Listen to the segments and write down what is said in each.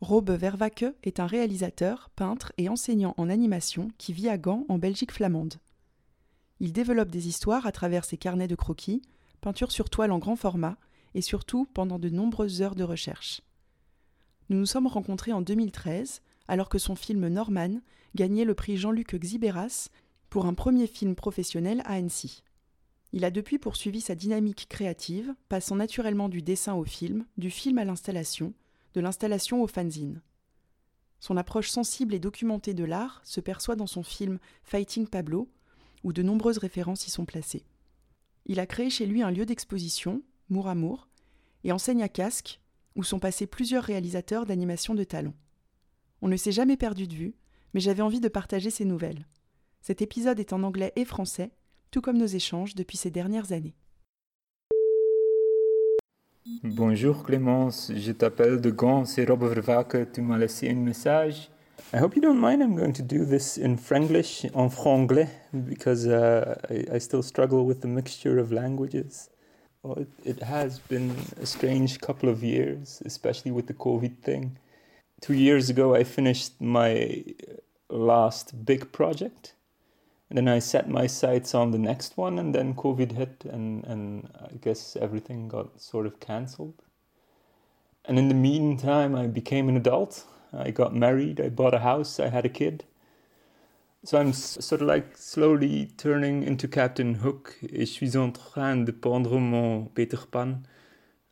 Robe Vervake est un réalisateur, peintre et enseignant en animation qui vit à Gand en Belgique flamande. Il développe des histoires à travers ses carnets de croquis, peintures sur toile en grand format et surtout pendant de nombreuses heures de recherche. Nous nous sommes rencontrés en 2013 alors que son film Norman gagnait le prix Jean-Luc Xibéras pour un premier film professionnel à Annecy. Il a depuis poursuivi sa dynamique créative, passant naturellement du dessin au film, du film à l'installation, de l'installation au fanzine. Son approche sensible et documentée de l'art se perçoit dans son film Fighting Pablo, où de nombreuses références y sont placées. Il a créé chez lui un lieu d'exposition, Mour Amour, et enseigne à Casques, où sont passés plusieurs réalisateurs d'animation de talent. On ne s'est jamais perdu de vue, mais j'avais envie de partager ces nouvelles. Cet épisode est en anglais et français, tout comme nos échanges depuis ces dernières années. Bonjour Clémence, je t'appelle de Gand, c'est Robbe Vervaeke, tu m'as laissé un message. I hope you don't mind, I'm going to do this in Franglish, en franglais, because uh, I, I, still struggle with the mixture of languages. Well, it, it has been a strange couple of years, especially with the COVID thing. Two years ago, I finished my last big project. And then I set my sights on the next one, and then COVID hit, and, and I guess everything got sort of cancelled. And in the meantime, I became an adult. I got married, I bought a house, I had a kid. So I'm sort of like slowly turning into Captain Hook. Et je suis en train de prendre mon Peter Pan.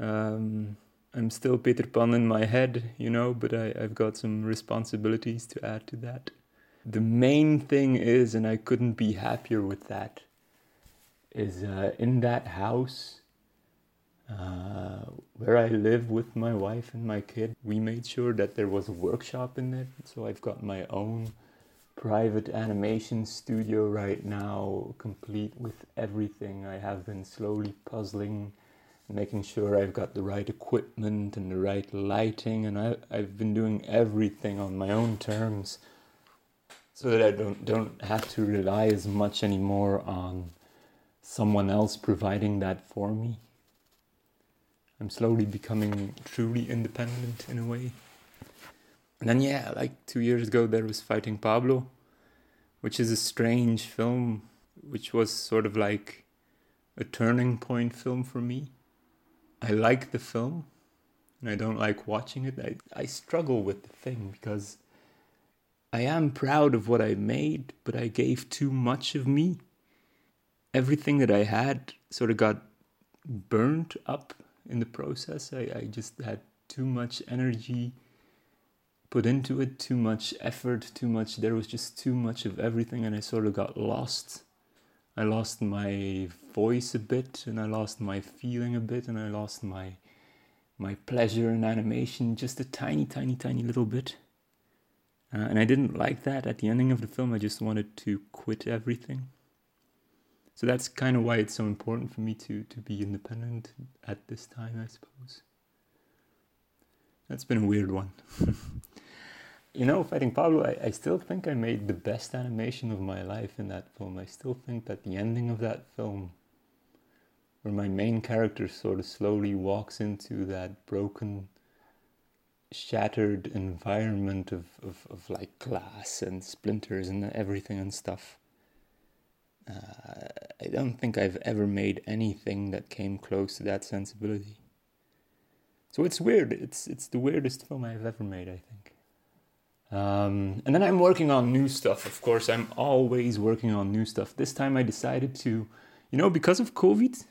Um, I'm still Peter Pan in my head, you know, but I, I've got some responsibilities to add to that the main thing is, and I couldn't be happier with that, is uh, in that house uh, where I live with my wife and my kid, we made sure that there was a workshop in there. So I've got my own private animation studio right now, complete with everything. I have been slowly puzzling making sure I've got the right equipment and the right lighting, and I, I've been doing everything on my own terms so that I don't don't have to rely as much anymore on someone else providing that for me. I'm slowly becoming truly independent in a way. And then yeah, like 2 years ago there was Fighting Pablo, which is a strange film which was sort of like a turning point film for me. I like the film and I don't like watching it. I, I struggle with the thing because I am proud of what I made, but I gave too much of me. Everything that I had sort of got burnt up in the process. I, I just had too much energy put into it, too much effort, too much. There was just too much of everything, and I sort of got lost. I lost my voice a bit, and I lost my feeling a bit, and I lost my my pleasure in animation just a tiny, tiny, tiny little bit. Uh, and I didn't like that. At the ending of the film, I just wanted to quit everything. So that's kind of why it's so important for me to, to be independent at this time, I suppose. That's been a weird one. you know, Fighting Pablo, I, I still think I made the best animation of my life in that film. I still think that the ending of that film, where my main character sort of slowly walks into that broken shattered environment of, of, of like glass and splinters and everything and stuff. Uh, I don't think I've ever made anything that came close to that sensibility. So it's weird. It's it's the weirdest film I've ever made, I think. Um, and then I'm working on new stuff. Of course, I'm always working on new stuff. This time I decided to, you know, because of COVID,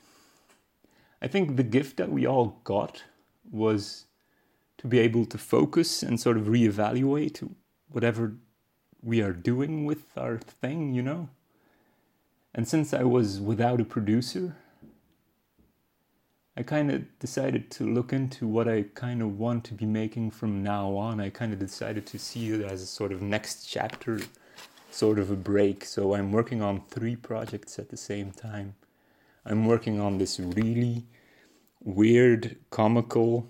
I think the gift that we all got was be able to focus and sort of reevaluate whatever we are doing with our thing, you know? And since I was without a producer, I kind of decided to look into what I kind of want to be making from now on. I kind of decided to see it as a sort of next chapter, sort of a break. So I'm working on three projects at the same time. I'm working on this really weird, comical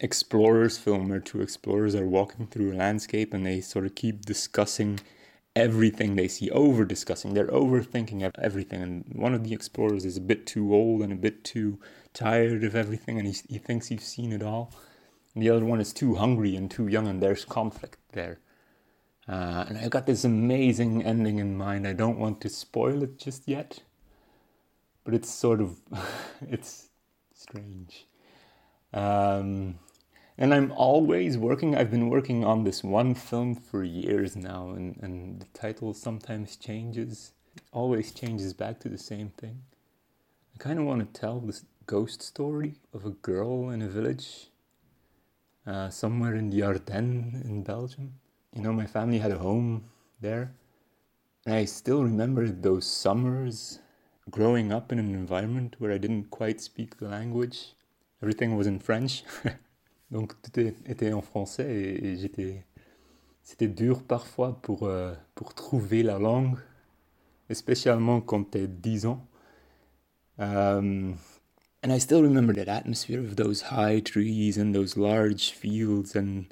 explorers film where two explorers are walking through a landscape and they sort of keep discussing everything they see, over discussing. They're overthinking everything. And one of the explorers is a bit too old and a bit too tired of everything and he, he thinks he's seen it all. And the other one is too hungry and too young, and there's conflict there. Uh, and I've got this amazing ending in mind. I don't want to spoil it just yet, but it's sort of it's strange. Um, and I'm always working. I've been working on this one film for years now, and, and the title sometimes changes, always changes back to the same thing. I kind of want to tell this ghost story of a girl in a village uh, somewhere in the Ardennes in Belgium. You know, my family had a home there, and I still remember those summers growing up in an environment where I didn't quite speak the language. Everything was in French. Donc tout était en français et, j'étais c'était dur parfois pour, euh, pour trouver la langue, spécialement quand tu as 10 ans. Um, and I still remember that atmosphere of those high trees and those large fields and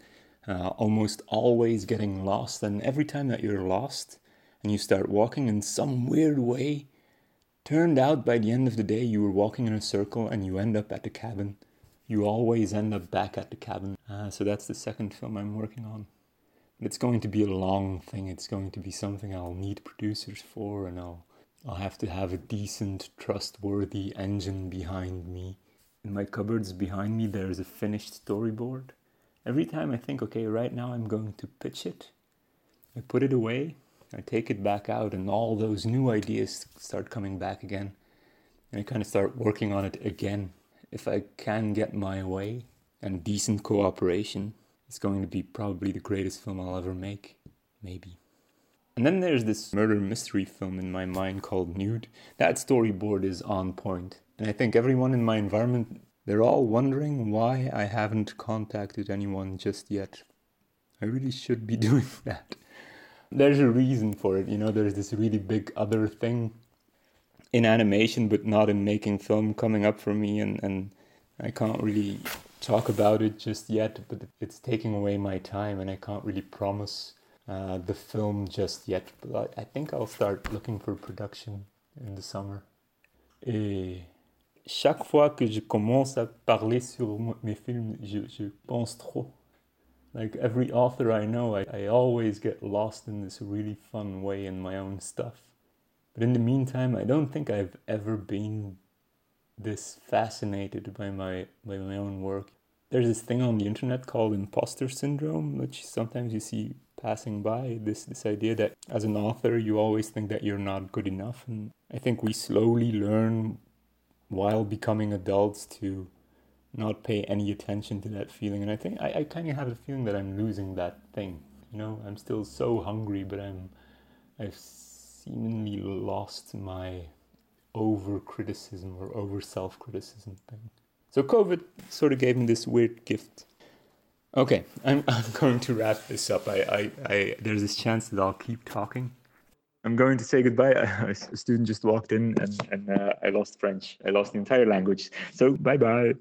uh, almost always getting lost. And every time that you're lost and you start walking in some weird way, turned out by the end of the day you were walking in a circle and you end up at the cabin you always end up back at the cabin. Uh, so that's the second film I'm working on. It's going to be a long thing. It's going to be something I'll need producers for, and I'll I'll have to have a decent, trustworthy engine behind me. In my cupboards behind me, there's a finished storyboard. Every time I think, okay, right now I'm going to pitch it, I put it away, I take it back out, and all those new ideas start coming back again. And I kind of start working on it again if I can get my way and decent cooperation, it's going to be probably the greatest film I'll ever make. Maybe. And then there's this murder mystery film in my mind called Nude. That storyboard is on point. And I think everyone in my environment, they're all wondering why I haven't contacted anyone just yet. I really should be doing that. There's a reason for it, you know, there's this really big other thing in animation but not in making film coming up for me and, and I can't really talk about it just yet but it's taking away my time and I can't really promise uh, the film just yet but I, think I'll start looking for production in the summer. Et chaque fois que je commence à parler sur mes films je, je pense trop like every author I know I, I always get lost in this really fun way in my own stuff but in the meantime, I don't think I've ever been this fascinated by my by my own work. There's this thing on the internet called imposter syndrome, which sometimes you see passing by. This this idea that as an author you always think that you're not good enough, and I think we slowly learn while becoming adults to not pay any attention to that feeling. And I think I, I kind of have a feeling that I'm losing that thing. You know, I'm still so hungry, but I'm I've seemingly lost my over criticism or over self criticism thing. So COVID sort of gave me this weird gift. Okay, I'm, I'm going to wrap this up. I, I, I, there's this chance that I'll keep talking. I'm going to say goodbye. A student just walked in and, and uh, I lost French. I lost the entire language. So bye bye.